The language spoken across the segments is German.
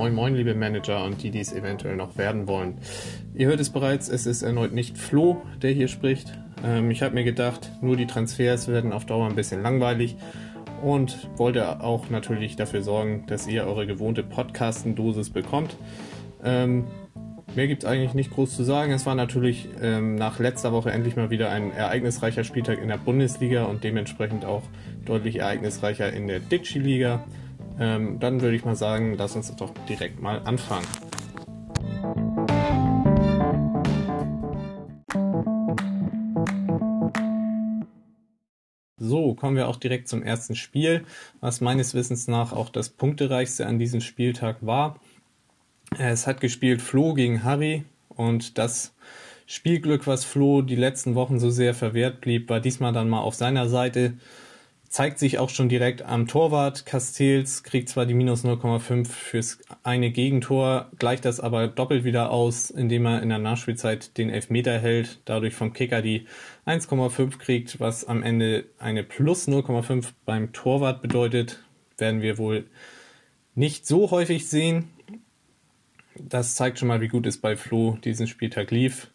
Moin Moin, liebe Manager und die, die es eventuell noch werden wollen. Ihr hört es bereits, es ist erneut nicht Flo, der hier spricht. Ähm, ich habe mir gedacht, nur die Transfers werden auf Dauer ein bisschen langweilig und wollte auch natürlich dafür sorgen, dass ihr eure gewohnte Podcasten-Dosis bekommt. Ähm, mehr gibt es eigentlich nicht groß zu sagen. Es war natürlich ähm, nach letzter Woche endlich mal wieder ein ereignisreicher Spieltag in der Bundesliga und dementsprechend auch deutlich ereignisreicher in der Ditschi-Liga. Ähm, dann würde ich mal sagen, lass uns doch direkt mal anfangen. So, kommen wir auch direkt zum ersten Spiel, was meines Wissens nach auch das punktereichste an diesem Spieltag war. Es hat gespielt Flo gegen Harry und das Spielglück, was Flo die letzten Wochen so sehr verwehrt blieb, war diesmal dann mal auf seiner Seite zeigt sich auch schon direkt am Torwart. Castells kriegt zwar die minus 0,5 fürs eine Gegentor, gleicht das aber doppelt wieder aus, indem er in der Nachspielzeit den Elfmeter hält, dadurch vom Kicker die 1,5 kriegt, was am Ende eine plus 0,5 beim Torwart bedeutet, werden wir wohl nicht so häufig sehen. Das zeigt schon mal, wie gut es bei Flo diesen Spieltag lief.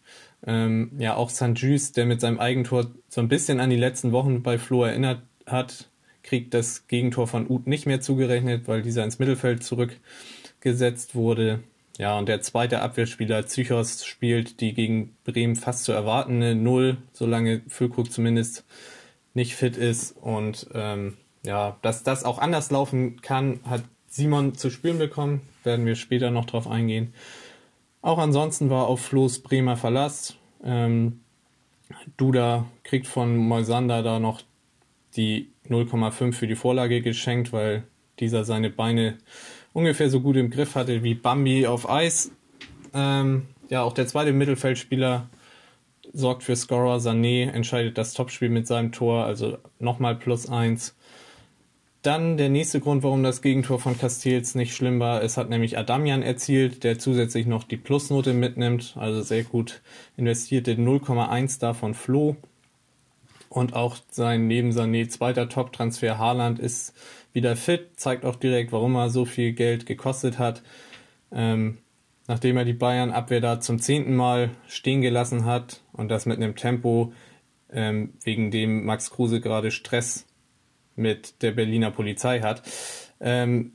Ähm, ja, auch St. Just, der mit seinem Eigentor so ein bisschen an die letzten Wochen bei Flo erinnert, hat, kriegt das Gegentor von Uth nicht mehr zugerechnet, weil dieser ins Mittelfeld zurückgesetzt wurde. Ja, und der zweite Abwehrspieler Psychos spielt die gegen Bremen fast zu erwartende Null, solange Füllkrug zumindest nicht fit ist. Und ähm, ja, dass das auch anders laufen kann, hat Simon zu spüren bekommen. Werden wir später noch drauf eingehen. Auch ansonsten war auf Flo's Bremer Verlass. Ähm, Duda kriegt von Moisander da noch die 0,5 für die Vorlage geschenkt, weil dieser seine Beine ungefähr so gut im Griff hatte wie Bambi auf Eis. Ähm, ja, auch der zweite Mittelfeldspieler sorgt für Scorer. Sané entscheidet das Topspiel mit seinem Tor, also nochmal plus eins. Dann der nächste Grund, warum das Gegentor von Castells nicht schlimm war. Es hat nämlich Adamian erzielt, der zusätzlich noch die Plusnote mitnimmt, also sehr gut investierte 0,1 davon Flo. Und auch sein neben Sané zweiter Top-Transfer Haaland ist wieder fit, zeigt auch direkt, warum er so viel Geld gekostet hat. Ähm, nachdem er die Bayern-Abwehr da zum zehnten Mal stehen gelassen hat und das mit einem Tempo, ähm, wegen dem Max Kruse gerade Stress mit der Berliner Polizei hat. Ähm,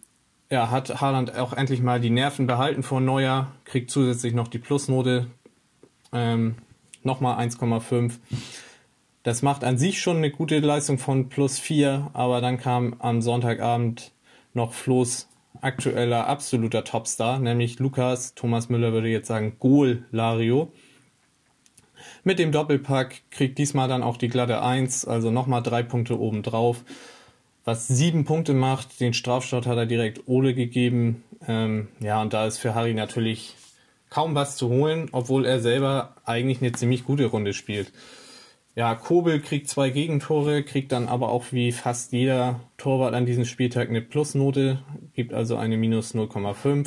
ja, hat Haaland auch endlich mal die Nerven behalten vor Neujahr, kriegt zusätzlich noch die Plusnote, ähm, nochmal 1,5. Das macht an sich schon eine gute Leistung von plus 4, aber dann kam am Sonntagabend noch Flo's aktueller absoluter Topstar, nämlich Lukas, Thomas Müller würde jetzt sagen, Goal Lario. Mit dem Doppelpack kriegt diesmal dann auch die glatte 1, also nochmal drei Punkte obendrauf, was sieben Punkte macht. Den Strafstart hat er direkt Ole gegeben. Ähm, ja, und da ist für Harry natürlich kaum was zu holen, obwohl er selber eigentlich eine ziemlich gute Runde spielt. Ja, Kobel kriegt zwei Gegentore, kriegt dann aber auch wie fast jeder Torwart an diesem Spieltag eine Plusnote, gibt also eine minus 0,5.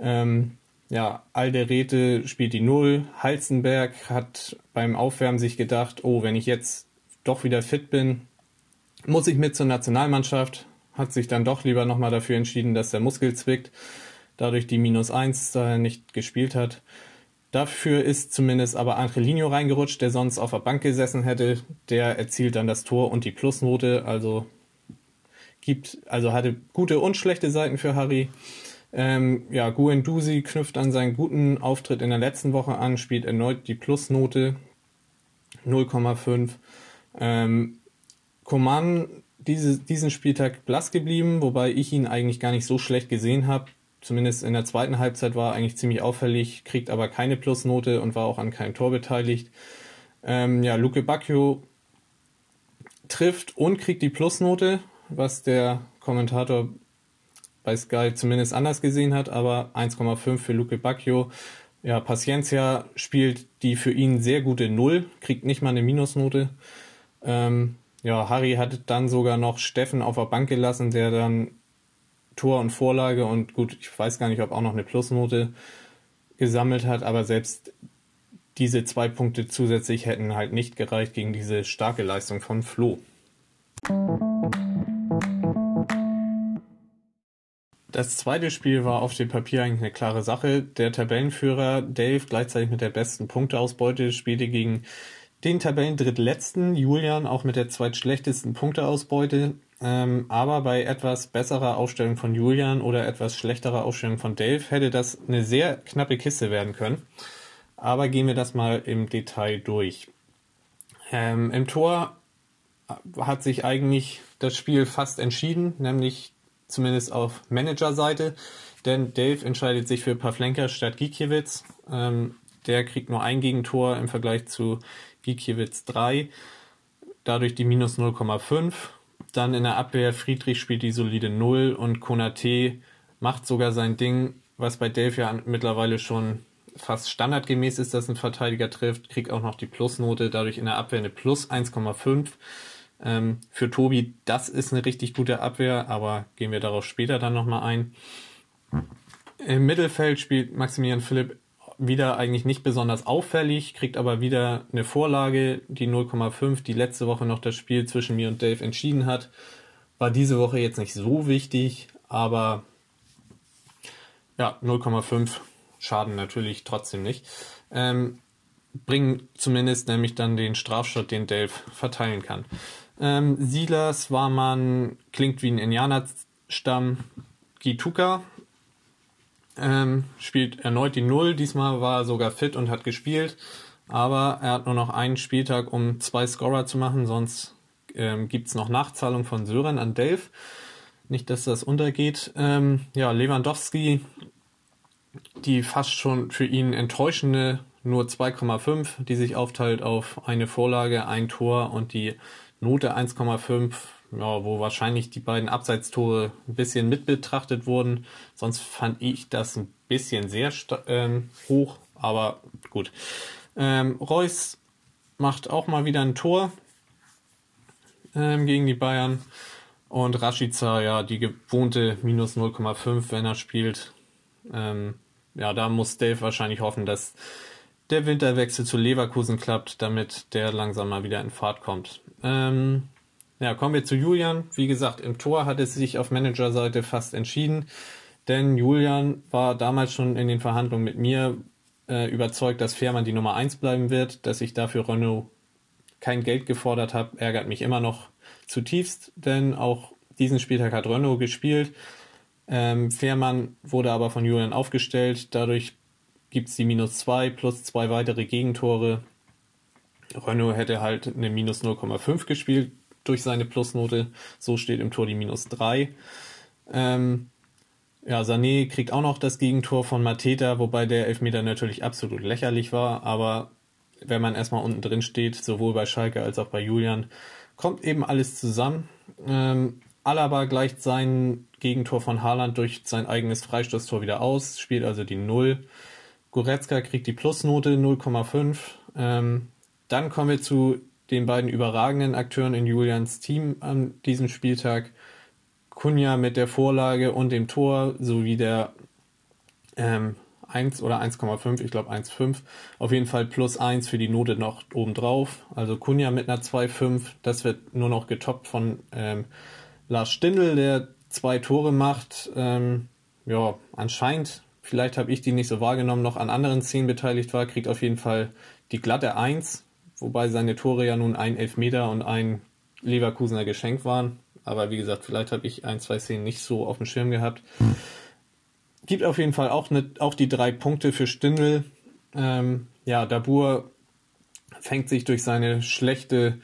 Ähm, ja, Alderete spielt die Null. Halzenberg hat beim Aufwärmen sich gedacht, oh, wenn ich jetzt doch wieder fit bin, muss ich mit zur Nationalmannschaft. Hat sich dann doch lieber nochmal dafür entschieden, dass der Muskel zwickt. Dadurch die minus 1, da nicht gespielt hat. Dafür ist zumindest aber Angelino reingerutscht, der sonst auf der Bank gesessen hätte. Der erzielt dann das Tor und die Plusnote, also gibt, also hatte gute und schlechte Seiten für Harry. Ähm, ja, Guendouzi knüpft an seinen guten Auftritt in der letzten Woche an, spielt erneut die Plusnote 0,5. Ähm, Coman diese, diesen Spieltag blass geblieben, wobei ich ihn eigentlich gar nicht so schlecht gesehen habe zumindest in der zweiten Halbzeit war eigentlich ziemlich auffällig, kriegt aber keine Plusnote und war auch an keinem Tor beteiligt. Ähm, ja, Luke Bacchio trifft und kriegt die Plusnote, was der Kommentator bei Sky zumindest anders gesehen hat, aber 1,5 für Luke Bacchio. Ja, Paciencia spielt die für ihn sehr gute Null, kriegt nicht mal eine Minusnote. Ähm, ja, Harry hat dann sogar noch Steffen auf der Bank gelassen, der dann Tor und Vorlage und gut, ich weiß gar nicht, ob auch noch eine Plusnote gesammelt hat, aber selbst diese zwei Punkte zusätzlich hätten halt nicht gereicht gegen diese starke Leistung von Flo. Das zweite Spiel war auf dem Papier eigentlich eine klare Sache. Der Tabellenführer Dave, gleichzeitig mit der besten Punkteausbeute, spielte gegen den Tabellendrittletzten Julian auch mit der zweitschlechtesten Punkteausbeute. Ähm, aber bei etwas besserer Aufstellung von Julian oder etwas schlechterer Aufstellung von Dave hätte das eine sehr knappe Kiste werden können. Aber gehen wir das mal im Detail durch. Ähm, Im Tor hat sich eigentlich das Spiel fast entschieden, nämlich zumindest auf Managerseite, denn Dave entscheidet sich für Pavlenka statt Gikiewicz. Ähm, der kriegt nur ein Gegentor im Vergleich zu Gikiewicz 3, dadurch die minus 0,5. Dann in der Abwehr Friedrich spielt die solide 0 und Konate macht sogar sein Ding, was bei Dave ja mittlerweile schon fast standardgemäß ist, dass ein Verteidiger trifft, kriegt auch noch die Plusnote, dadurch in der Abwehr eine Plus 1,5. Ähm, für Tobi, das ist eine richtig gute Abwehr, aber gehen wir darauf später dann nochmal ein. Im Mittelfeld spielt Maximilian Philipp wieder eigentlich nicht besonders auffällig, kriegt aber wieder eine Vorlage, die 0,5, die letzte Woche noch das Spiel zwischen mir und Dave entschieden hat. War diese Woche jetzt nicht so wichtig, aber ja, 0,5 schaden natürlich trotzdem nicht. Ähm, bringen zumindest nämlich dann den Strafschott, den Dave verteilen kann. Ähm, Silas Warman klingt wie ein Indianerstamm. Gituka ähm, spielt erneut die Null. Diesmal war er sogar fit und hat gespielt. Aber er hat nur noch einen Spieltag, um zwei Scorer zu machen. Sonst ähm, gibt noch Nachzahlung von Sören an Dave. Nicht, dass das untergeht. Ähm, ja, Lewandowski, die fast schon für ihn enttäuschende nur 2,5, die sich aufteilt auf eine Vorlage, ein Tor und die Note 1,5, ja, wo wahrscheinlich die beiden Abseitstore ein bisschen mit betrachtet wurden. Sonst fand ich das ein bisschen sehr ähm, hoch, aber gut. Ähm, Reus macht auch mal wieder ein Tor ähm, gegen die Bayern. Und Rashica, ja, die gewohnte minus 0,5, wenn er spielt. Ähm, ja, da muss Dave wahrscheinlich hoffen, dass der Winterwechsel zu Leverkusen klappt, damit der langsam mal wieder in Fahrt kommt. Ähm, ja, kommen wir zu Julian. Wie gesagt, im Tor hat es sich auf Managerseite fast entschieden, denn Julian war damals schon in den Verhandlungen mit mir äh, überzeugt, dass Fährmann die Nummer eins bleiben wird, dass ich dafür Renault kein Geld gefordert habe, ärgert mich immer noch zutiefst, denn auch diesen Spieltag hat Renault gespielt. Ähm, Fährmann wurde aber von Julian aufgestellt, dadurch gibt es die minus 2 plus zwei weitere Gegentore. Renault hätte halt eine minus 0,5 gespielt durch seine Plusnote. So steht im Tor die minus 3. Ähm, ja, Sané kriegt auch noch das Gegentor von Mateta, wobei der Elfmeter natürlich absolut lächerlich war. Aber wenn man erstmal unten drin steht, sowohl bei Schalke als auch bei Julian, kommt eben alles zusammen. Ähm, Alaba gleicht sein Gegentor von Haaland durch sein eigenes Freistoßtor wieder aus, spielt also die 0. Goretzka kriegt die Plusnote 0,5. Ähm, dann kommen wir zu den beiden überragenden Akteuren in Julians Team an diesem Spieltag. Kunja mit der Vorlage und dem Tor sowie der ähm, 1 oder 1,5, ich glaube 1,5. Auf jeden Fall plus 1 für die Note noch obendrauf. Also Kunja mit einer 2,5. Das wird nur noch getoppt von ähm, Lars Stindl, der zwei Tore macht. Ähm, ja, anscheinend vielleicht habe ich die nicht so wahrgenommen, noch an anderen Szenen beteiligt war, kriegt auf jeden Fall die glatte Eins, wobei seine Tore ja nun ein Elfmeter und ein Leverkusener Geschenk waren. Aber wie gesagt, vielleicht habe ich ein, zwei Szenen nicht so auf dem Schirm gehabt. Gibt auf jeden Fall auch, ne, auch die drei Punkte für Stindl. Ähm, ja, Dabur fängt sich durch seine schlechte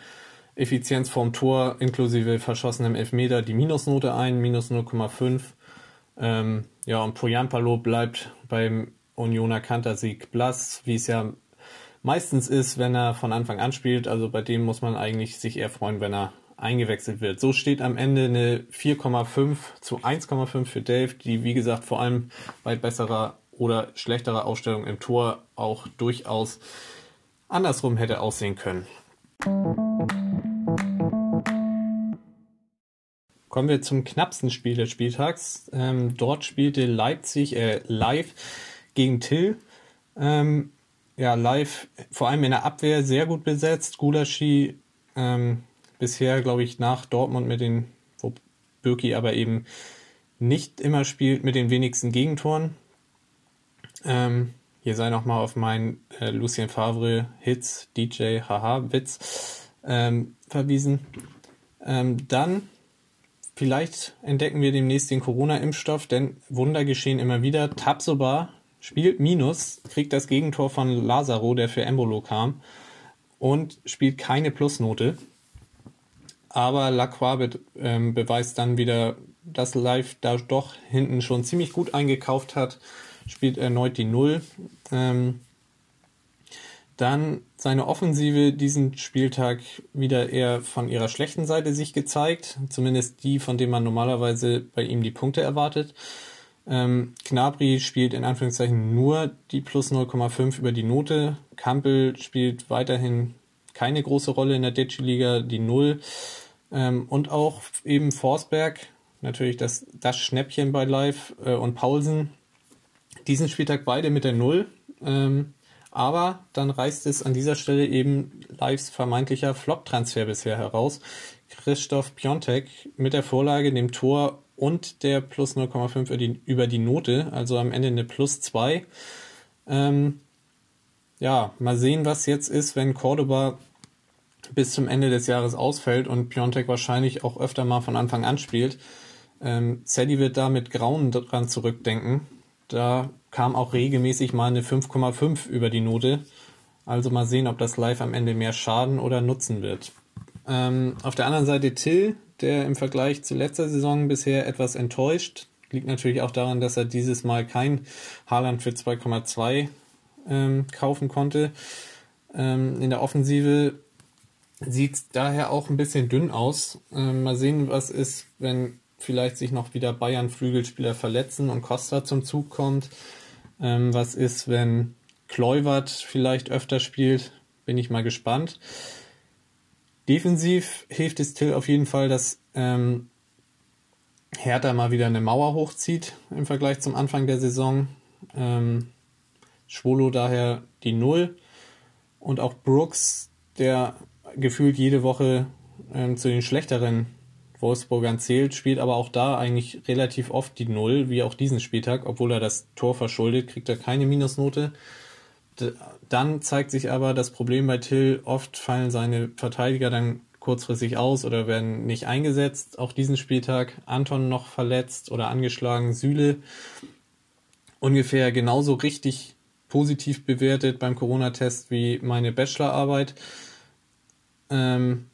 Effizienz vorm Tor inklusive verschossenem Elfmeter die Minusnote ein, minus 0,5. Ähm, ja, und Poyampalo bleibt beim Unioner Kantersieg blass, wie es ja meistens ist, wenn er von Anfang an spielt. Also bei dem muss man eigentlich sich eher freuen, wenn er eingewechselt wird. So steht am Ende eine 4,5 zu 1,5 für Dave, die wie gesagt vor allem bei besserer oder schlechterer Ausstellung im Tor auch durchaus andersrum hätte aussehen können. Kommen wir zum knappsten Spiel des Spieltags. Ähm, dort spielte Leipzig äh, live gegen Till. Ähm, ja, live vor allem in der Abwehr sehr gut besetzt. Gulaschi ähm, bisher, glaube ich, nach Dortmund mit den, wo Birki aber eben nicht immer spielt mit den wenigsten Gegentoren. Ähm, hier sei nochmal auf meinen äh, Lucien Favre Hits, DJ, haha, Witz ähm, verwiesen. Ähm, dann vielleicht entdecken wir demnächst den Corona-Impfstoff, denn Wunder geschehen immer wieder. Tabsoba spielt Minus, kriegt das Gegentor von Lazaro, der für Embolo kam, und spielt keine Plusnote. Aber Lacroix be ähm, beweist dann wieder, dass Live da doch hinten schon ziemlich gut eingekauft hat spielt erneut die Null. Ähm, dann seine Offensive diesen Spieltag wieder eher von ihrer schlechten Seite sich gezeigt, zumindest die, von dem man normalerweise bei ihm die Punkte erwartet. Ähm, Knabri spielt in Anführungszeichen nur die plus 0,5 über die Note. Kampel spielt weiterhin keine große Rolle in der Digi-Liga, die Null. Ähm, und auch eben Forsberg, natürlich das, das Schnäppchen bei Live äh, und Paulsen, diesen Spieltag beide mit der Null. Ähm, aber dann reißt es an dieser Stelle eben Lives vermeintlicher Flop-Transfer bisher heraus. Christoph Piontek mit der Vorlage, dem Tor und der plus 0,5 über die, Note, also am Ende eine plus 2. Ähm, ja, mal sehen, was jetzt ist, wenn Cordoba bis zum Ende des Jahres ausfällt und Piontek wahrscheinlich auch öfter mal von Anfang an spielt. Ähm, Sadie wird da mit Grauen dran zurückdenken, da kam auch regelmäßig mal eine 5,5 über die Note. Also mal sehen, ob das live am Ende mehr Schaden oder Nutzen wird. Ähm, auf der anderen Seite Till, der im Vergleich zu letzter Saison bisher etwas enttäuscht. Liegt natürlich auch daran, dass er dieses Mal kein Haaland für 2,2 ähm, kaufen konnte. Ähm, in der Offensive sieht es daher auch ein bisschen dünn aus. Ähm, mal sehen, was ist, wenn vielleicht sich noch wieder Bayern-Flügelspieler verletzen und Costa zum Zug kommt. Ähm, was ist, wenn Kleuwert vielleicht öfter spielt? Bin ich mal gespannt. Defensiv hilft es Till auf jeden Fall, dass ähm, Hertha mal wieder eine Mauer hochzieht im Vergleich zum Anfang der Saison. Ähm, Schwolo daher die Null. Und auch Brooks, der gefühlt jede Woche ähm, zu den schlechteren Wolfsburgern zählt, spielt aber auch da eigentlich relativ oft die Null, wie auch diesen Spieltag, obwohl er das Tor verschuldet, kriegt er keine Minusnote. Dann zeigt sich aber das Problem bei Till, oft fallen seine Verteidiger dann kurzfristig aus oder werden nicht eingesetzt. Auch diesen Spieltag Anton noch verletzt oder angeschlagen, Süle ungefähr genauso richtig positiv bewertet beim Corona-Test wie meine Bachelorarbeit. Ähm,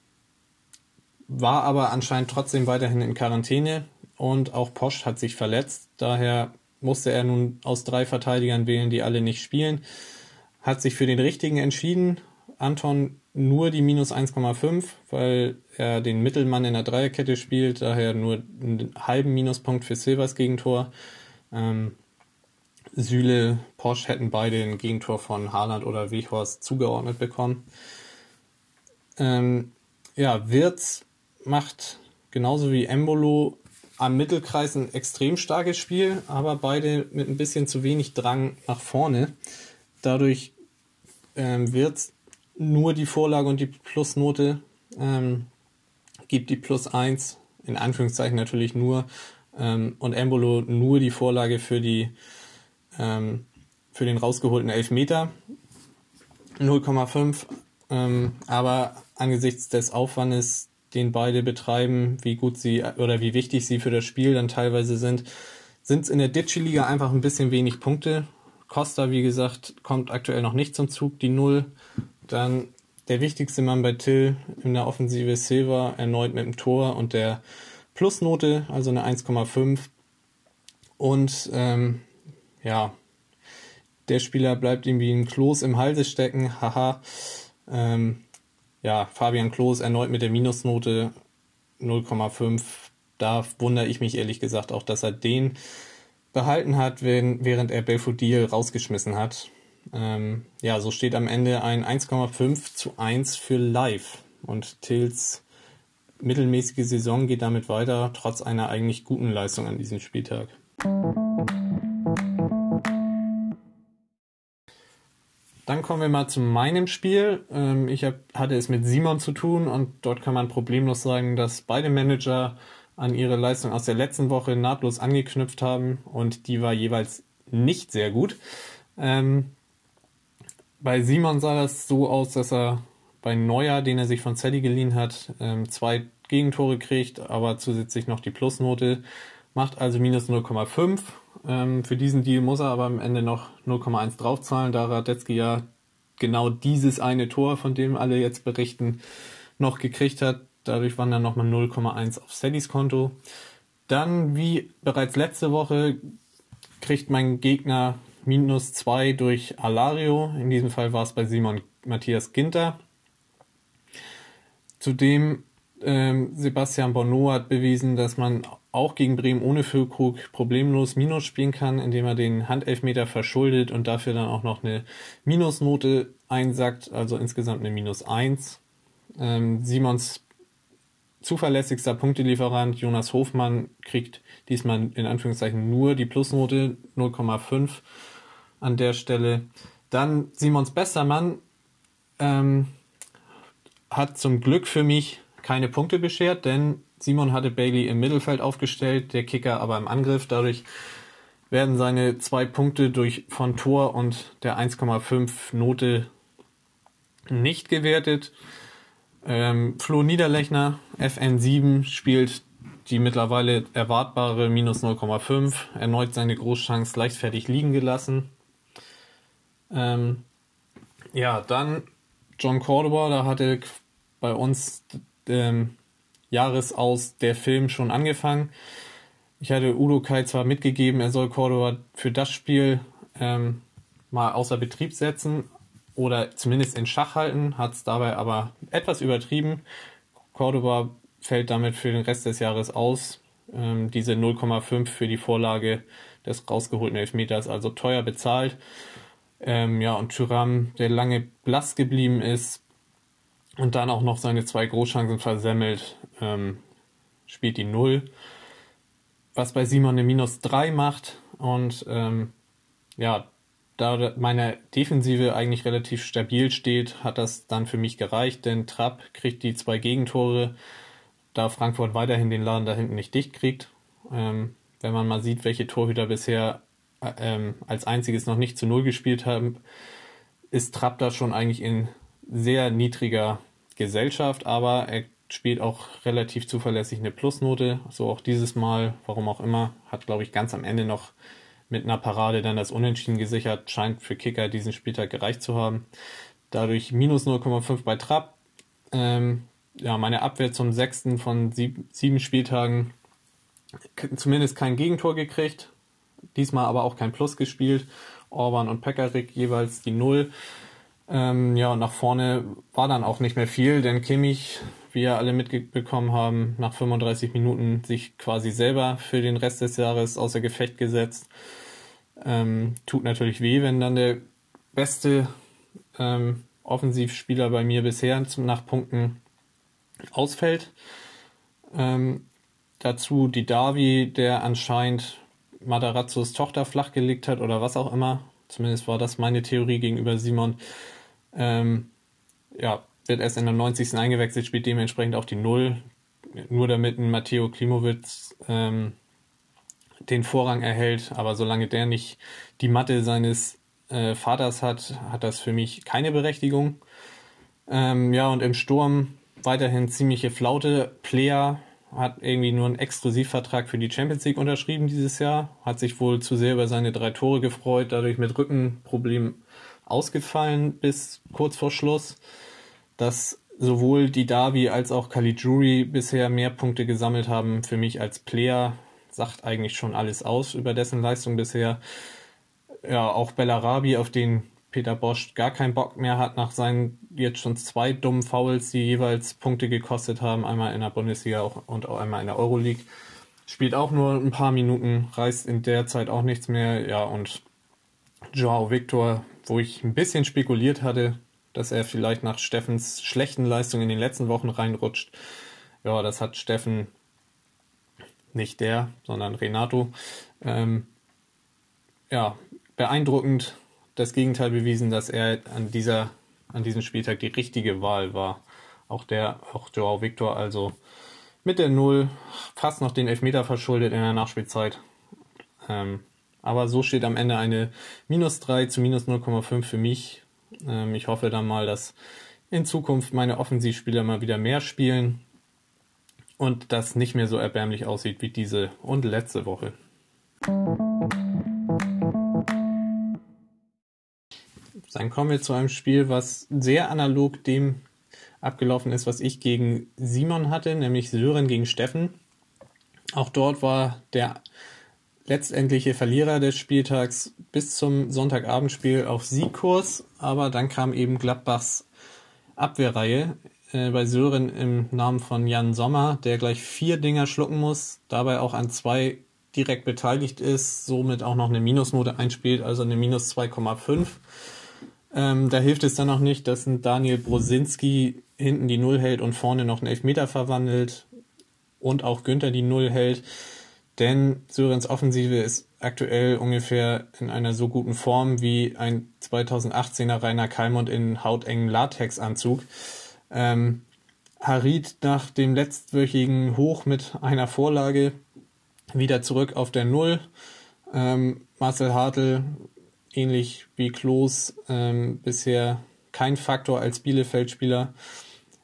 war aber anscheinend trotzdem weiterhin in Quarantäne und auch Posch hat sich verletzt. Daher musste er nun aus drei Verteidigern wählen, die alle nicht spielen. Hat sich für den richtigen entschieden. Anton nur die minus 1,5, weil er den Mittelmann in der Dreierkette spielt, daher nur einen halben Minuspunkt für Silvers Gegentor. Ähm, Süle, Posch hätten beide ein Gegentor von Haaland oder Weghorst zugeordnet bekommen. Ähm, ja, Wirtz macht genauso wie Embolo am Mittelkreis ein extrem starkes Spiel, aber beide mit ein bisschen zu wenig Drang nach vorne. Dadurch ähm, wird nur die Vorlage und die Plusnote, ähm, gibt die Plus 1, in Anführungszeichen natürlich nur, ähm, und Embolo nur die Vorlage für die ähm, für den rausgeholten Elfmeter 0,5. Ähm, aber angesichts des Aufwandes den beide betreiben, wie gut sie oder wie wichtig sie für das Spiel dann teilweise sind, sind es in der Ditschi-Liga einfach ein bisschen wenig Punkte. Costa, wie gesagt, kommt aktuell noch nicht zum Zug, die Null. Dann der wichtigste Mann bei Till in der Offensive Silva erneut mit dem Tor und der Plusnote, also eine 1,5. Und ähm, ja, der Spieler bleibt ihm wie ein Kloß im Halse stecken, haha. Ähm, ja, Fabian Klos erneut mit der Minusnote 0,5. Da wundere ich mich ehrlich gesagt auch, dass er den behalten hat, wenn, während er Belfodil rausgeschmissen hat. Ähm, ja, so steht am Ende ein 1,5 zu 1 für Live. Und Tills mittelmäßige Saison geht damit weiter, trotz einer eigentlich guten Leistung an diesem Spieltag. Dann kommen wir mal zu meinem Spiel. Ähm, ich hatte es mit Simon zu tun und dort kann man problemlos sagen, dass beide Manager an ihre Leistung aus der letzten Woche nahtlos angeknüpft haben und die war jeweils nicht sehr gut. Ähm, bei Simon sah das so aus, dass er bei Neuer, den er sich von Zeddy geliehen hat, ähm, zwei Gegentore kriegt, aber zusätzlich noch die Plusnote, macht also minus 0,5. Ähm, für diesen Deal muss er aber am Ende noch 0,1 draufzahlen, da Radetzky ja genau dieses eine Tor, von dem alle jetzt berichten, noch gekriegt hat. Dadurch waren dann nochmal 0,1 auf Saddys Konto. Dann, wie bereits letzte Woche, kriegt mein Gegner minus 2 durch Alario. In diesem Fall war es bei Simon Matthias Ginter. Zudem ähm, Sebastian Bonneau hat bewiesen, dass man auch gegen Bremen ohne Füllkrug problemlos Minus spielen kann, indem er den Handelfmeter verschuldet und dafür dann auch noch eine Minusnote einsackt, also insgesamt eine Minus 1. Ähm, Simons zuverlässigster Punktelieferant Jonas Hofmann kriegt diesmal in Anführungszeichen nur die Plusnote 0,5 an der Stelle. Dann Simons bester Mann ähm, hat zum Glück für mich keine Punkte beschert, denn Simon hatte Bailey im Mittelfeld aufgestellt, der Kicker aber im Angriff. Dadurch werden seine zwei Punkte durch von Tor und der 1,5 Note nicht gewertet. Ähm, Flo Niederlechner, FN7, spielt die mittlerweile erwartbare minus 0,5, erneut seine Großchance leichtfertig liegen gelassen. Ähm, ja, dann John Cordoba, da hatte bei uns ähm, Jahresaus der Film schon angefangen. Ich hatte Udo Kai zwar mitgegeben, er soll Cordoba für das Spiel ähm, mal außer Betrieb setzen, oder zumindest in Schach halten, hat es dabei aber etwas übertrieben. Cordoba fällt damit für den Rest des Jahres aus. Ähm, diese 0,5 für die Vorlage des rausgeholten Elfmeters, also teuer bezahlt. Ähm, ja, und Thuram, der lange blass geblieben ist und dann auch noch seine zwei Großchancen versemmelt, ähm, spielt die 0. Was bei Simon eine Minus 3 macht und ähm, ja, da meine Defensive eigentlich relativ stabil steht, hat das dann für mich gereicht, denn Trapp kriegt die zwei Gegentore, da Frankfurt weiterhin den Laden da hinten nicht dicht kriegt. Ähm, wenn man mal sieht, welche Torhüter bisher ähm, als einziges noch nicht zu Null gespielt haben, ist Trapp da schon eigentlich in sehr niedriger Gesellschaft, aber er spielt auch relativ zuverlässig eine Plusnote, so auch dieses Mal, warum auch immer, hat glaube ich ganz am Ende noch mit einer Parade dann das Unentschieden gesichert. Scheint für Kicker diesen Spieltag gereicht zu haben. Dadurch minus 0,5 bei Trapp. Ähm, ja, meine Abwehr zum sechsten von sieb sieben Spieltagen zumindest kein Gegentor gekriegt. Diesmal aber auch kein Plus gespielt. Orban und Pekarik jeweils die Null. Ähm, ja, und nach vorne war dann auch nicht mehr viel, denn Kimmich, wie ja alle mitbekommen haben, nach 35 Minuten sich quasi selber für den Rest des Jahres außer Gefecht gesetzt. Ähm, tut natürlich weh, wenn dann der beste ähm, Offensivspieler bei mir bisher zum, nach Punkten ausfällt. Ähm, dazu die Davi, der anscheinend Matarazzos Tochter flachgelegt hat oder was auch immer. Zumindest war das meine Theorie gegenüber Simon. Ähm, ja, wird erst in der 90. eingewechselt, spielt dementsprechend auch die Null. Nur damit ein Matteo Klimowitz ähm, den Vorrang erhält. Aber solange der nicht die Matte seines äh, Vaters hat, hat das für mich keine Berechtigung. Ähm, ja, und im Sturm weiterhin ziemliche Flaute. Player hat irgendwie nur einen Exklusivvertrag für die Champions League unterschrieben dieses Jahr, hat sich wohl zu sehr über seine drei Tore gefreut, dadurch mit Rückenproblemen ausgefallen bis kurz vor Schluss. Dass sowohl die Davi als auch Caligiuri bisher mehr Punkte gesammelt haben für mich als Player, sagt eigentlich schon alles aus über dessen Leistung bisher. Ja, auch Bellarabi, auf den Peter Bosch gar keinen Bock mehr hat nach seinen jetzt schon zwei dummen Fouls, die jeweils Punkte gekostet haben, einmal in der Bundesliga und auch einmal in der Euroleague. Spielt auch nur ein paar Minuten, reißt in der Zeit auch nichts mehr. Ja, und Joao Victor, wo ich ein bisschen spekuliert hatte, dass er vielleicht nach Steffens schlechten Leistungen in den letzten Wochen reinrutscht. Ja, das hat Steffen nicht der, sondern Renato. Ähm, ja, beeindruckend das Gegenteil bewiesen, dass er an dieser, an diesem Spieltag die richtige Wahl war. Auch der, auch Joao Victor, also mit der Null fast noch den Elfmeter verschuldet in der Nachspielzeit. Ähm, aber so steht am Ende eine minus 3 zu minus 0,5 für mich. Ähm, ich hoffe dann mal, dass in Zukunft meine Offensivspieler mal wieder mehr spielen und das nicht mehr so erbärmlich aussieht wie diese und letzte Woche. Dann kommen wir zu einem Spiel, was sehr analog dem abgelaufen ist, was ich gegen Simon hatte, nämlich Sören gegen Steffen. Auch dort war der letztendliche Verlierer des Spieltags bis zum Sonntagabendspiel auf Siegkurs, aber dann kam eben Gladbachs Abwehrreihe äh, bei Sören im Namen von Jan Sommer, der gleich vier Dinger schlucken muss, dabei auch an zwei direkt beteiligt ist, somit auch noch eine Minusnote einspielt, also eine Minus 2,5. Ähm, da hilft es dann auch nicht, dass ein Daniel Brosinski hinten die Null hält und vorne noch einen Elfmeter verwandelt und auch Günther die Null hält. Denn Sörens Offensive ist aktuell ungefähr in einer so guten Form wie ein 2018er Rainer Kalmund in hautengen Latexanzug. Ähm, Harid nach dem letztwöchigen Hoch mit einer Vorlage wieder zurück auf der Null. Ähm, Marcel Hartl ähnlich wie Klos ähm, bisher kein Faktor als Bielefeld-Spieler.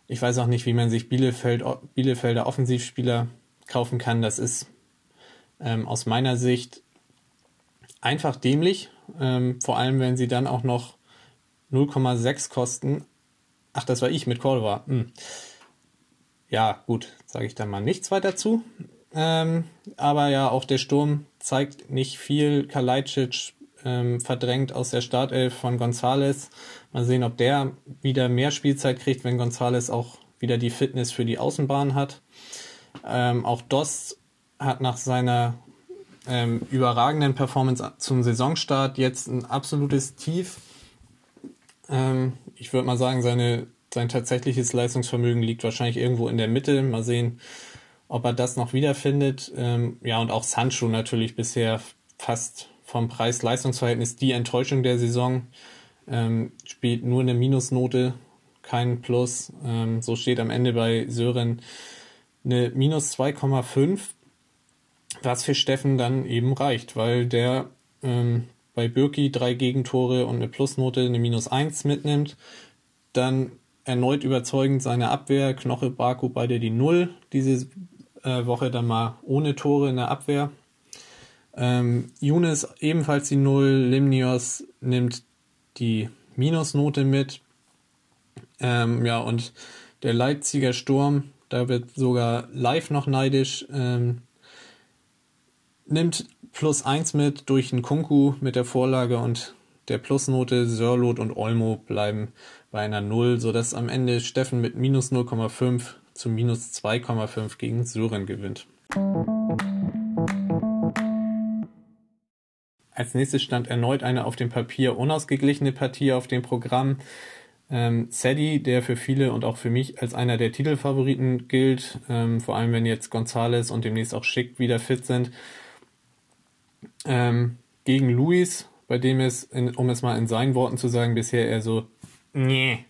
Ich weiß auch nicht, wie man sich Bielefeld, Bielefelder Offensivspieler kaufen kann. Das ist ähm, aus meiner Sicht einfach dämlich. Ähm, vor allem, wenn sie dann auch noch 0,6 kosten. Ach, das war ich mit Cordova. Hm. Ja, gut, sage ich dann mal nichts weiter zu. Ähm, aber ja, auch der Sturm zeigt nicht viel. Kalajdzic ähm, verdrängt aus der Startelf von Gonzales. Mal sehen, ob der wieder mehr Spielzeit kriegt, wenn Gonzales auch wieder die Fitness für die Außenbahn hat. Ähm, auch Dost hat nach seiner ähm, überragenden Performance zum Saisonstart jetzt ein absolutes Tief. Ähm, ich würde mal sagen, seine, sein tatsächliches Leistungsvermögen liegt wahrscheinlich irgendwo in der Mitte. Mal sehen, ob er das noch wiederfindet. Ähm, ja, und auch Sancho natürlich bisher fast vom Preis-Leistungs-Verhältnis die Enttäuschung der Saison. Ähm, spielt nur eine Minusnote, kein Plus. Ähm, so steht am Ende bei Sören eine Minus 2,5, was für Steffen dann eben reicht, weil der ähm, bei Birki drei Gegentore und eine Plusnote, eine Minus 1 mitnimmt. Dann erneut überzeugend seine Abwehr, Knoche, Baku beide die Null. Diese äh, Woche dann mal ohne Tore in der Abwehr. Ähm, Younes ebenfalls die Null, Limnios nimmt die Minusnote mit. Ähm, ja, und der Leipziger Sturm, da wird sogar live noch neidisch, ähm, nimmt plus eins mit durch einen Kunku mit der Vorlage und der Plusnote Sörlot und Olmo bleiben bei einer Null, sodass am Ende Steffen mit minus 0,5 zu minus 2,5 gegen Sören gewinnt. Als nächstes stand erneut eine auf dem Papier unausgeglichene Partie auf dem Programm. Ähm, Sadie, der für viele und auch für mich als einer der Titelfavoriten gilt, ähm, vor allem wenn jetzt Gonzales und demnächst auch Schick wieder fit sind, ähm, gegen Luis, bei dem es, in, um es mal in seinen Worten zu sagen, bisher eher so nee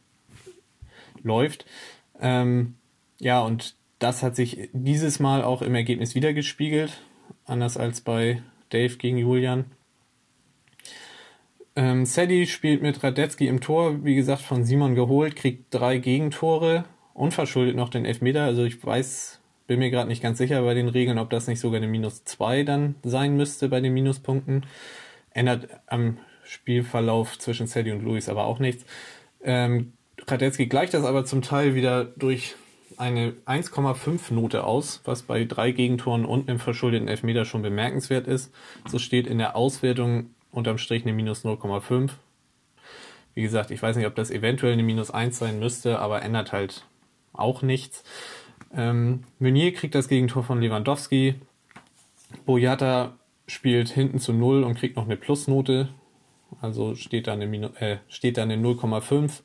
läuft. Ähm, ja, und das hat sich dieses Mal auch im Ergebnis wiedergespiegelt, anders als bei Dave gegen Julian. Ähm, Sadie spielt mit Radetzky im Tor, wie gesagt, von Simon geholt, kriegt drei Gegentore, unverschuldet noch den Elfmeter. Also ich weiß, bin mir gerade nicht ganz sicher bei den Regeln, ob das nicht sogar eine Minus zwei dann sein müsste bei den Minuspunkten. Ändert am Spielverlauf zwischen Sadie und Luis aber auch nichts. Ähm, Radetzky gleicht das aber zum Teil wieder durch eine 1,5 Note aus, was bei drei Gegentoren und einem verschuldeten Elfmeter schon bemerkenswert ist. So steht in der Auswertung unterm Strich eine minus 0,5. Wie gesagt, ich weiß nicht, ob das eventuell eine minus 1 sein müsste, aber ändert halt auch nichts. Ähm, Meunier kriegt das Gegentor von Lewandowski. Boyata spielt hinten zu 0 und kriegt noch eine Plusnote. Also steht da eine, äh, steht da eine 0,5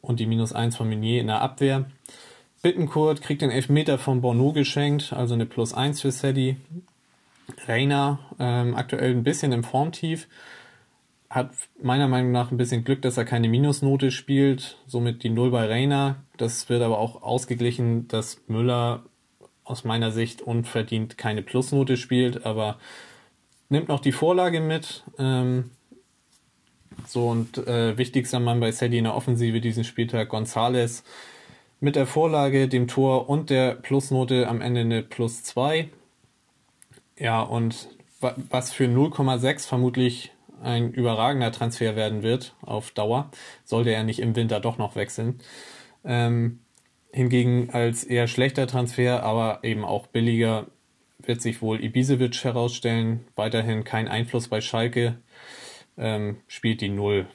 und die minus 1 von Meunier in der Abwehr. Bittenkurt kriegt den Elfmeter von Bono geschenkt, also eine plus 1 für Sadie. Reiner ähm, aktuell ein bisschen im Formtief. Hat meiner Meinung nach ein bisschen Glück, dass er keine Minusnote spielt. Somit die Null bei Reiner. Das wird aber auch ausgeglichen, dass Müller aus meiner Sicht unverdient keine Plusnote spielt, aber nimmt noch die Vorlage mit. Ähm, so und äh, wichtigster Mann bei Sadie in der Offensive diesen Spieltag Gonzales mit der Vorlage, dem Tor und der Plusnote am Ende eine Plus 2. Ja, und was für 0,6 vermutlich ein überragender Transfer werden wird auf Dauer, sollte er nicht im Winter doch noch wechseln. Ähm, hingegen als eher schlechter Transfer, aber eben auch billiger, wird sich wohl Ibisevic herausstellen. Weiterhin kein Einfluss bei Schalke, ähm, spielt die Null.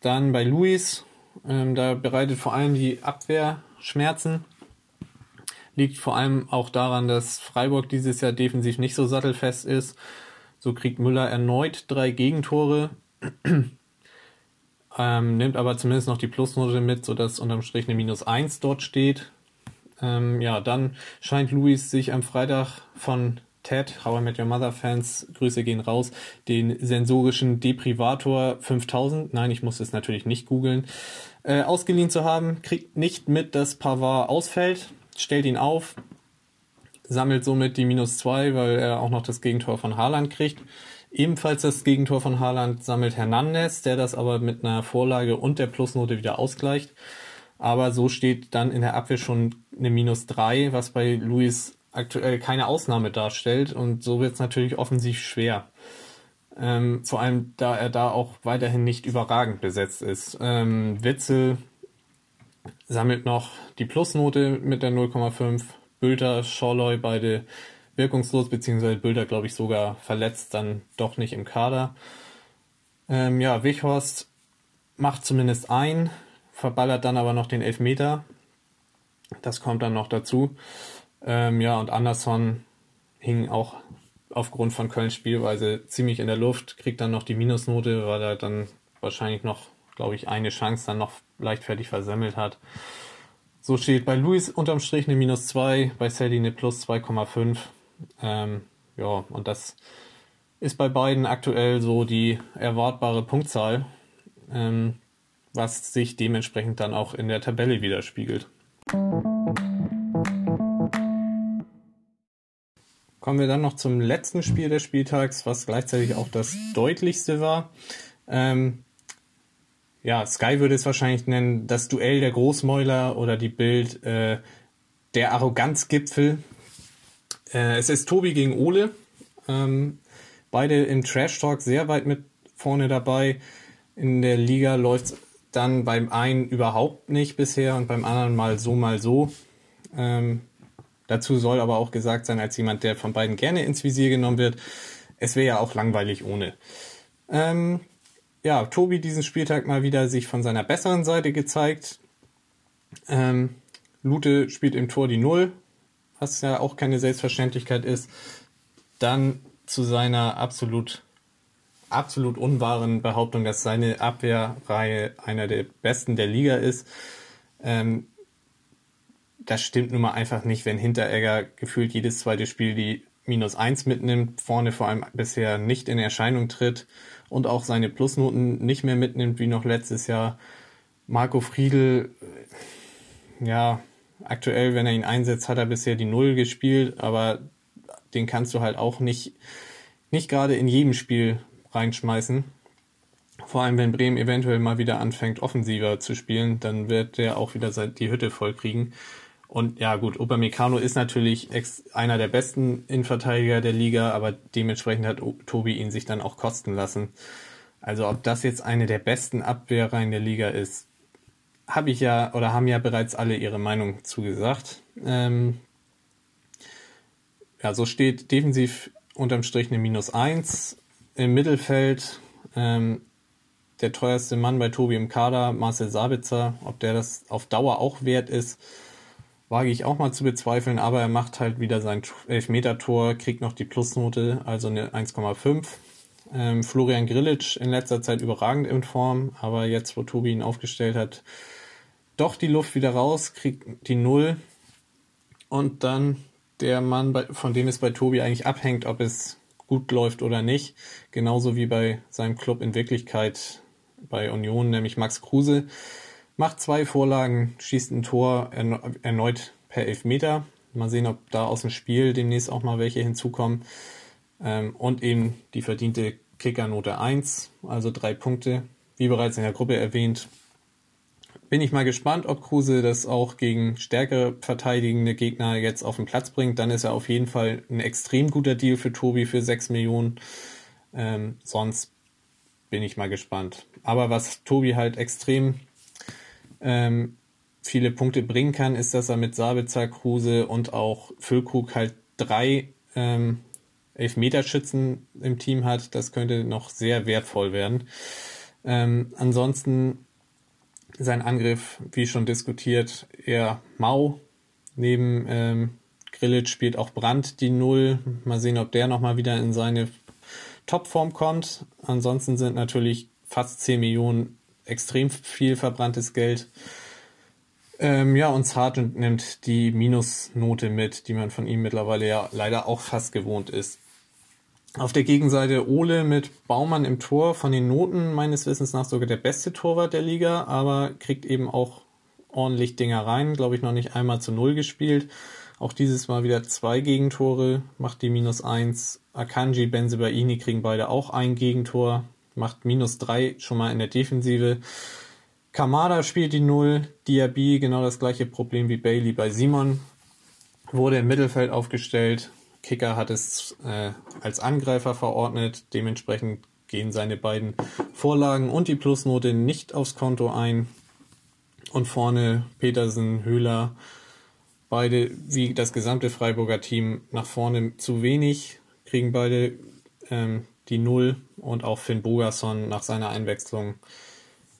Dann bei Luis, ähm, da bereitet vor allem die Abwehr Schmerzen. Liegt vor allem auch daran, dass Freiburg dieses Jahr defensiv nicht so sattelfest ist. So kriegt Müller erneut drei Gegentore, ähm, nimmt aber zumindest noch die Plusnote mit, sodass unterm Strich eine Minus 1 dort steht. Ähm, ja, dann scheint Luis sich am Freitag von Ted, How I Met Your Mother Fans, Grüße gehen raus, den sensorischen Deprivator 5000, nein, ich muss es natürlich nicht googeln, äh, ausgeliehen zu haben, kriegt nicht mit, dass Pavard ausfällt, stellt ihn auf, sammelt somit die minus zwei, weil er auch noch das Gegentor von Haaland kriegt. Ebenfalls das Gegentor von Haaland sammelt Hernandez, der das aber mit einer Vorlage und der Plusnote wieder ausgleicht. Aber so steht dann in der Abwehr schon eine minus drei, was bei Luis aktuell keine Ausnahme darstellt. Und so wird es natürlich offensiv schwer. Ähm, vor allem, da er da auch weiterhin nicht überragend besetzt ist. Ähm, Witzel sammelt noch die Plusnote mit der 0,5. Bülter, Schorloy beide wirkungslos, beziehungsweise Bülter, glaube ich, sogar verletzt, dann doch nicht im Kader. Ähm, ja, Wichhorst macht zumindest ein, verballert dann aber noch den Elfmeter. Das kommt dann noch dazu. Ähm, ja, und Anderson hing auch aufgrund von Kölns Spielweise ziemlich in der Luft, kriegt dann noch die Minusnote, weil er dann wahrscheinlich noch, glaube ich, eine Chance dann noch leichtfertig versemmelt hat. So steht bei Luis unterm Strich eine Minus 2, bei Sadie eine Plus 2,5. Ähm, ja, und das ist bei beiden aktuell so die erwartbare Punktzahl, ähm, was sich dementsprechend dann auch in der Tabelle widerspiegelt. Kommen wir dann noch zum letzten Spiel des Spieltags, was gleichzeitig auch das deutlichste war. Ähm, ja, Sky würde es wahrscheinlich nennen, das Duell der Großmäuler oder die Bild äh, der Arroganzgipfel. Äh, es ist Tobi gegen Ole. Ähm, beide im Trash Talk sehr weit mit vorne dabei. In der Liga läuft dann beim einen überhaupt nicht bisher und beim anderen mal so, mal so. Ähm, Dazu soll aber auch gesagt sein, als jemand, der von beiden gerne ins Visier genommen wird, es wäre ja auch langweilig ohne. Ähm, ja, Tobi diesen Spieltag mal wieder sich von seiner besseren Seite gezeigt. Ähm, Lute spielt im Tor die Null, was ja auch keine Selbstverständlichkeit ist. Dann zu seiner absolut, absolut unwahren Behauptung, dass seine Abwehrreihe einer der besten der Liga ist. Ähm, das stimmt nun mal einfach nicht, wenn Hinteregger gefühlt jedes zweite Spiel die minus eins mitnimmt, vorne vor allem bisher nicht in Erscheinung tritt und auch seine Plusnoten nicht mehr mitnimmt wie noch letztes Jahr. Marco Friedl, ja, aktuell, wenn er ihn einsetzt, hat er bisher die Null gespielt, aber den kannst du halt auch nicht, nicht gerade in jedem Spiel reinschmeißen. Vor allem, wenn Bremen eventuell mal wieder anfängt, offensiver zu spielen, dann wird der auch wieder die Hütte voll kriegen. Und ja, gut, Upamecano ist natürlich einer der besten Innenverteidiger der Liga, aber dementsprechend hat Tobi ihn sich dann auch kosten lassen. Also ob das jetzt eine der besten Abwehrreihen der Liga ist, habe ich ja oder haben ja bereits alle ihre Meinung zugesagt. Ähm, ja, so steht defensiv unterm Strich eine Minus eins Im Mittelfeld ähm, der teuerste Mann bei Tobi im Kader, Marcel Sabitzer. Ob der das auf Dauer auch wert ist, wage ich auch mal zu bezweifeln, aber er macht halt wieder sein Elfmeter-Tor, kriegt noch die Plusnote, also eine 1,5. Ähm, Florian Grillitsch in letzter Zeit überragend in Form, aber jetzt, wo Tobi ihn aufgestellt hat, doch die Luft wieder raus, kriegt die Null. Und dann der Mann, von dem es bei Tobi eigentlich abhängt, ob es gut läuft oder nicht, genauso wie bei seinem Club in Wirklichkeit bei Union, nämlich Max Kruse macht zwei Vorlagen, schießt ein Tor erneut per Elfmeter. Mal sehen, ob da aus dem Spiel demnächst auch mal welche hinzukommen. Ähm, und eben die verdiente Kickernote 1, also drei Punkte. Wie bereits in der Gruppe erwähnt, bin ich mal gespannt, ob Kruse das auch gegen stärkere verteidigende Gegner jetzt auf den Platz bringt. Dann ist er auf jeden Fall ein extrem guter Deal für Tobi für 6 Millionen. Ähm, sonst bin ich mal gespannt. Aber was Tobi halt extrem ähm, viele Punkte bringen kann, ist, dass er mit Sabitzer, Kruse und auch Füllkrug halt drei ähm, Elfmeterschützen im Team hat. Das könnte noch sehr wertvoll werden. Ähm, ansonsten sein Angriff, wie schon diskutiert, eher mau. Neben ähm, Grillitsch spielt auch Brandt die Null. Mal sehen, ob der nochmal wieder in seine Topform kommt. Ansonsten sind natürlich fast 10 Millionen extrem viel verbranntes Geld. Ähm, ja, und Sargent nimmt die Minusnote mit, die man von ihm mittlerweile ja leider auch fast gewohnt ist. Auf der Gegenseite Ole mit Baumann im Tor, von den Noten meines Wissens nach sogar der beste Torwart der Liga, aber kriegt eben auch ordentlich Dinger rein, glaube ich noch nicht einmal zu Null gespielt. Auch dieses Mal wieder zwei Gegentore, macht die minus eins. Akanji, Benzebaini kriegen beide auch ein Gegentor, macht minus drei schon mal in der Defensive. Kamada spielt die Null, Diaby genau das gleiche Problem wie Bailey bei Simon, wurde im Mittelfeld aufgestellt. Kicker hat es äh, als Angreifer verordnet, dementsprechend gehen seine beiden Vorlagen und die Plusnote nicht aufs Konto ein. Und vorne Petersen, Höhler, beide wie das gesamte Freiburger Team nach vorne zu wenig, kriegen beide ähm, die Null und auch Finn Bogerson nach seiner Einwechslung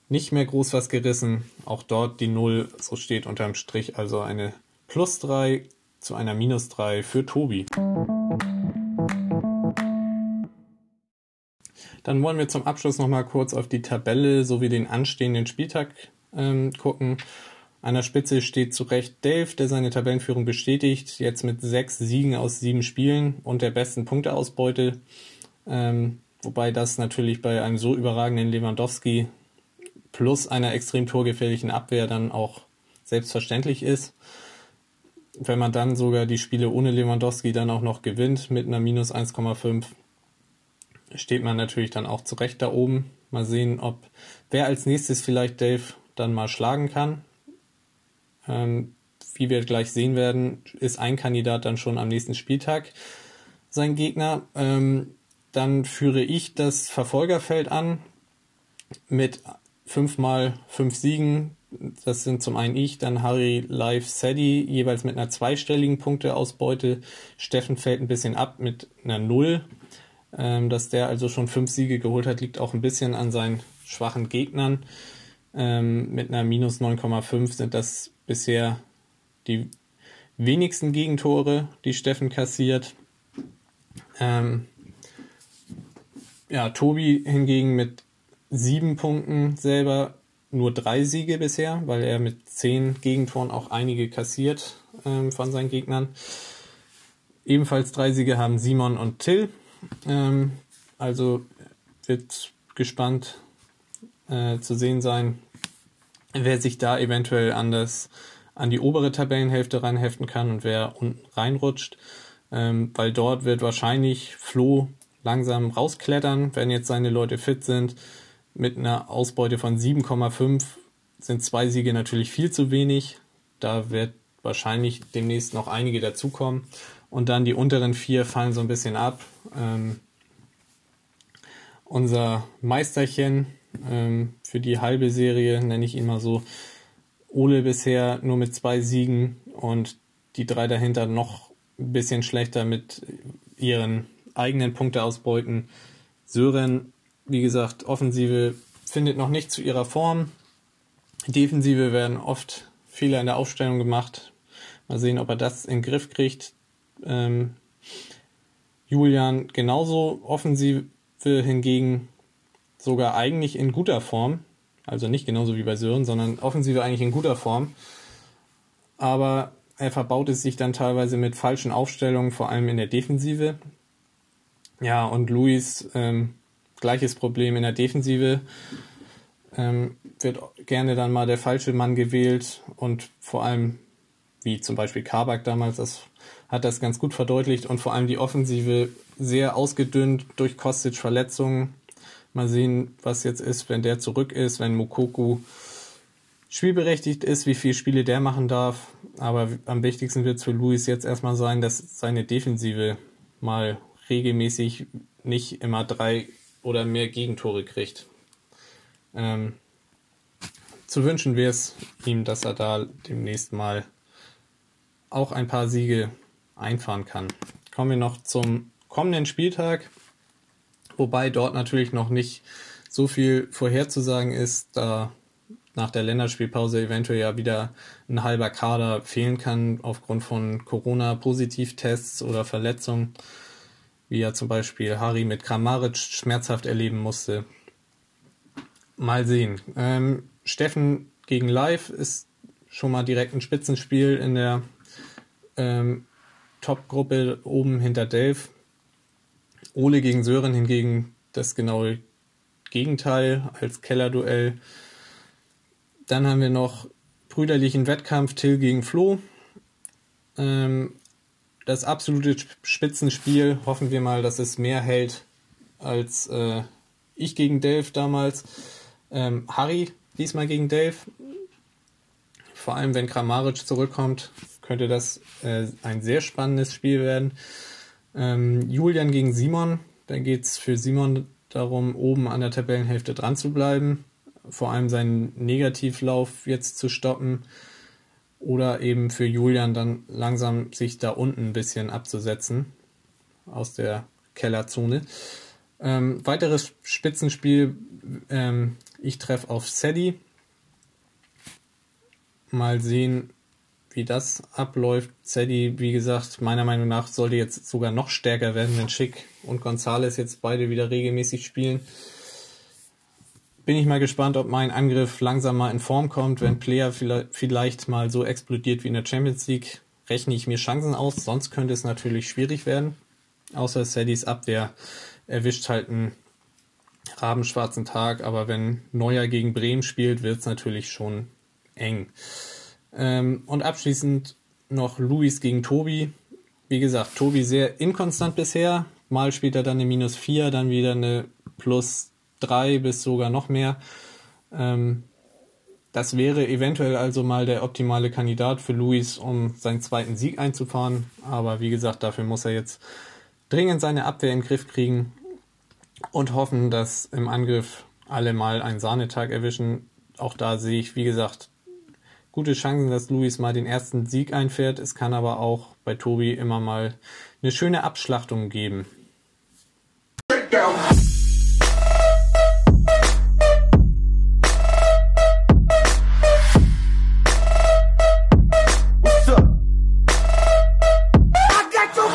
nicht mehr groß was gerissen. Auch dort die Null, so steht unterm Strich, also eine Plus 3 zu einer Minus 3 für Tobi. Dann wollen wir zum Abschluss nochmal kurz auf die Tabelle sowie den anstehenden Spieltag ähm, gucken. An der Spitze steht zu Recht Dave, der seine Tabellenführung bestätigt, jetzt mit sechs Siegen aus sieben Spielen und der besten Punkteausbeute. Ähm, wobei das natürlich bei einem so überragenden Lewandowski plus einer extrem torgefährlichen Abwehr dann auch selbstverständlich ist. Wenn man dann sogar die Spiele ohne Lewandowski dann auch noch gewinnt mit einer minus 1,5, steht man natürlich dann auch zurecht da oben. Mal sehen, ob wer als nächstes vielleicht Dave dann mal schlagen kann. Ähm, wie wir gleich sehen werden, ist ein Kandidat dann schon am nächsten Spieltag sein Gegner. Ähm, dann führe ich das Verfolgerfeld an mit fünfmal fünf Siegen. Das sind zum einen ich, dann Harry, Live, Sadie, jeweils mit einer zweistelligen Punkteausbeute. Steffen fällt ein bisschen ab mit einer Null. Ähm, dass der also schon fünf Siege geholt hat, liegt auch ein bisschen an seinen schwachen Gegnern. Ähm, mit einer minus 9,5 sind das bisher die wenigsten Gegentore, die Steffen kassiert. Ähm, ja, Tobi hingegen mit sieben Punkten selber nur drei Siege bisher, weil er mit zehn Gegentoren auch einige kassiert ähm, von seinen Gegnern. Ebenfalls drei Siege haben Simon und Till. Ähm, also wird gespannt äh, zu sehen sein, wer sich da eventuell an, das, an die obere Tabellenhälfte reinheften kann und wer unten reinrutscht. Ähm, weil dort wird wahrscheinlich Flo langsam rausklettern, wenn jetzt seine Leute fit sind mit einer Ausbeute von 7,5 sind zwei Siege natürlich viel zu wenig. Da wird wahrscheinlich demnächst noch einige dazukommen. Und dann die unteren vier fallen so ein bisschen ab. Ähm, unser Meisterchen ähm, für die halbe Serie, nenne ich ihn mal so, Ole bisher nur mit zwei Siegen und die drei dahinter noch ein bisschen schlechter mit ihren eigenen Punkteausbeuten. Sören wie gesagt, Offensive findet noch nicht zu ihrer Form. Defensive werden oft Fehler in der Aufstellung gemacht. Mal sehen, ob er das in den Griff kriegt. Ähm, Julian genauso. Offensive hingegen sogar eigentlich in guter Form. Also nicht genauso wie bei Sören, sondern Offensive eigentlich in guter Form. Aber er verbaut es sich dann teilweise mit falschen Aufstellungen, vor allem in der Defensive. Ja, und Luis ähm, Gleiches Problem in der Defensive. Ähm, wird gerne dann mal der falsche Mann gewählt und vor allem wie zum Beispiel Kabak damals, das hat das ganz gut verdeutlicht und vor allem die Offensive sehr ausgedünnt durch Kostic Verletzungen. Mal sehen, was jetzt ist, wenn der zurück ist, wenn Mokoku spielberechtigt ist, wie viele Spiele der machen darf. Aber am wichtigsten wird es für Luis jetzt erstmal sein, dass seine Defensive mal regelmäßig nicht immer drei oder mehr Gegentore kriegt. Ähm, zu wünschen wäre es ihm, dass er da demnächst mal auch ein paar Siege einfahren kann. Kommen wir noch zum kommenden Spieltag, wobei dort natürlich noch nicht so viel vorherzusagen ist, da nach der Länderspielpause eventuell ja wieder ein halber Kader fehlen kann aufgrund von Corona-Positivtests oder Verletzungen, wie ja zum Beispiel Harry mit Kramaric schmerzhaft erleben musste. Mal sehen. Ähm, Steffen gegen Live ist schon mal direkt ein Spitzenspiel in der ähm, Top-Gruppe oben hinter Delf. Ole gegen Sören hingegen das genaue Gegenteil als Kellerduell. Dann haben wir noch brüderlichen Wettkampf Till gegen Flo. Ähm, das absolute Spitzenspiel. Hoffen wir mal, dass es mehr hält als äh, ich gegen Delf damals. Ähm, Harry diesmal gegen Dave. Vor allem, wenn Kramaric zurückkommt, könnte das äh, ein sehr spannendes Spiel werden. Ähm, Julian gegen Simon. Da geht es für Simon darum, oben an der Tabellenhälfte dran zu bleiben. Vor allem seinen Negativlauf jetzt zu stoppen. Oder eben für Julian dann langsam sich da unten ein bisschen abzusetzen aus der Kellerzone. Ähm, weiteres Spitzenspiel ähm, ich treffe auf Sadie. Mal sehen, wie das abläuft. Sadie, wie gesagt, meiner Meinung nach sollte jetzt sogar noch stärker werden, wenn Schick und Gonzales jetzt beide wieder regelmäßig spielen. Bin ich mal gespannt, ob mein Angriff langsam mal in Form kommt. Wenn Player vielleicht mal so explodiert wie in der Champions League, rechne ich mir Chancen aus. Sonst könnte es natürlich schwierig werden. Außer Sadies Abwehr erwischt halt einen rabenschwarzen Tag, aber wenn Neuer gegen Bremen spielt, wird es natürlich schon eng. Ähm, und abschließend noch Luis gegen Tobi. Wie gesagt, Tobi sehr inkonstant bisher. Mal spielt er dann eine minus 4, dann wieder eine plus 3 bis sogar noch mehr. Ähm, das wäre eventuell also mal der optimale Kandidat für Luis, um seinen zweiten Sieg einzufahren. Aber wie gesagt, dafür muss er jetzt dringend seine Abwehr in den Griff kriegen und hoffen, dass im Angriff alle mal einen Sahnetag erwischen. Auch da sehe ich, wie gesagt, gute Chancen, dass Luis mal den ersten Sieg einfährt. Es kann aber auch bei Tobi immer mal eine schöne Abschlachtung geben.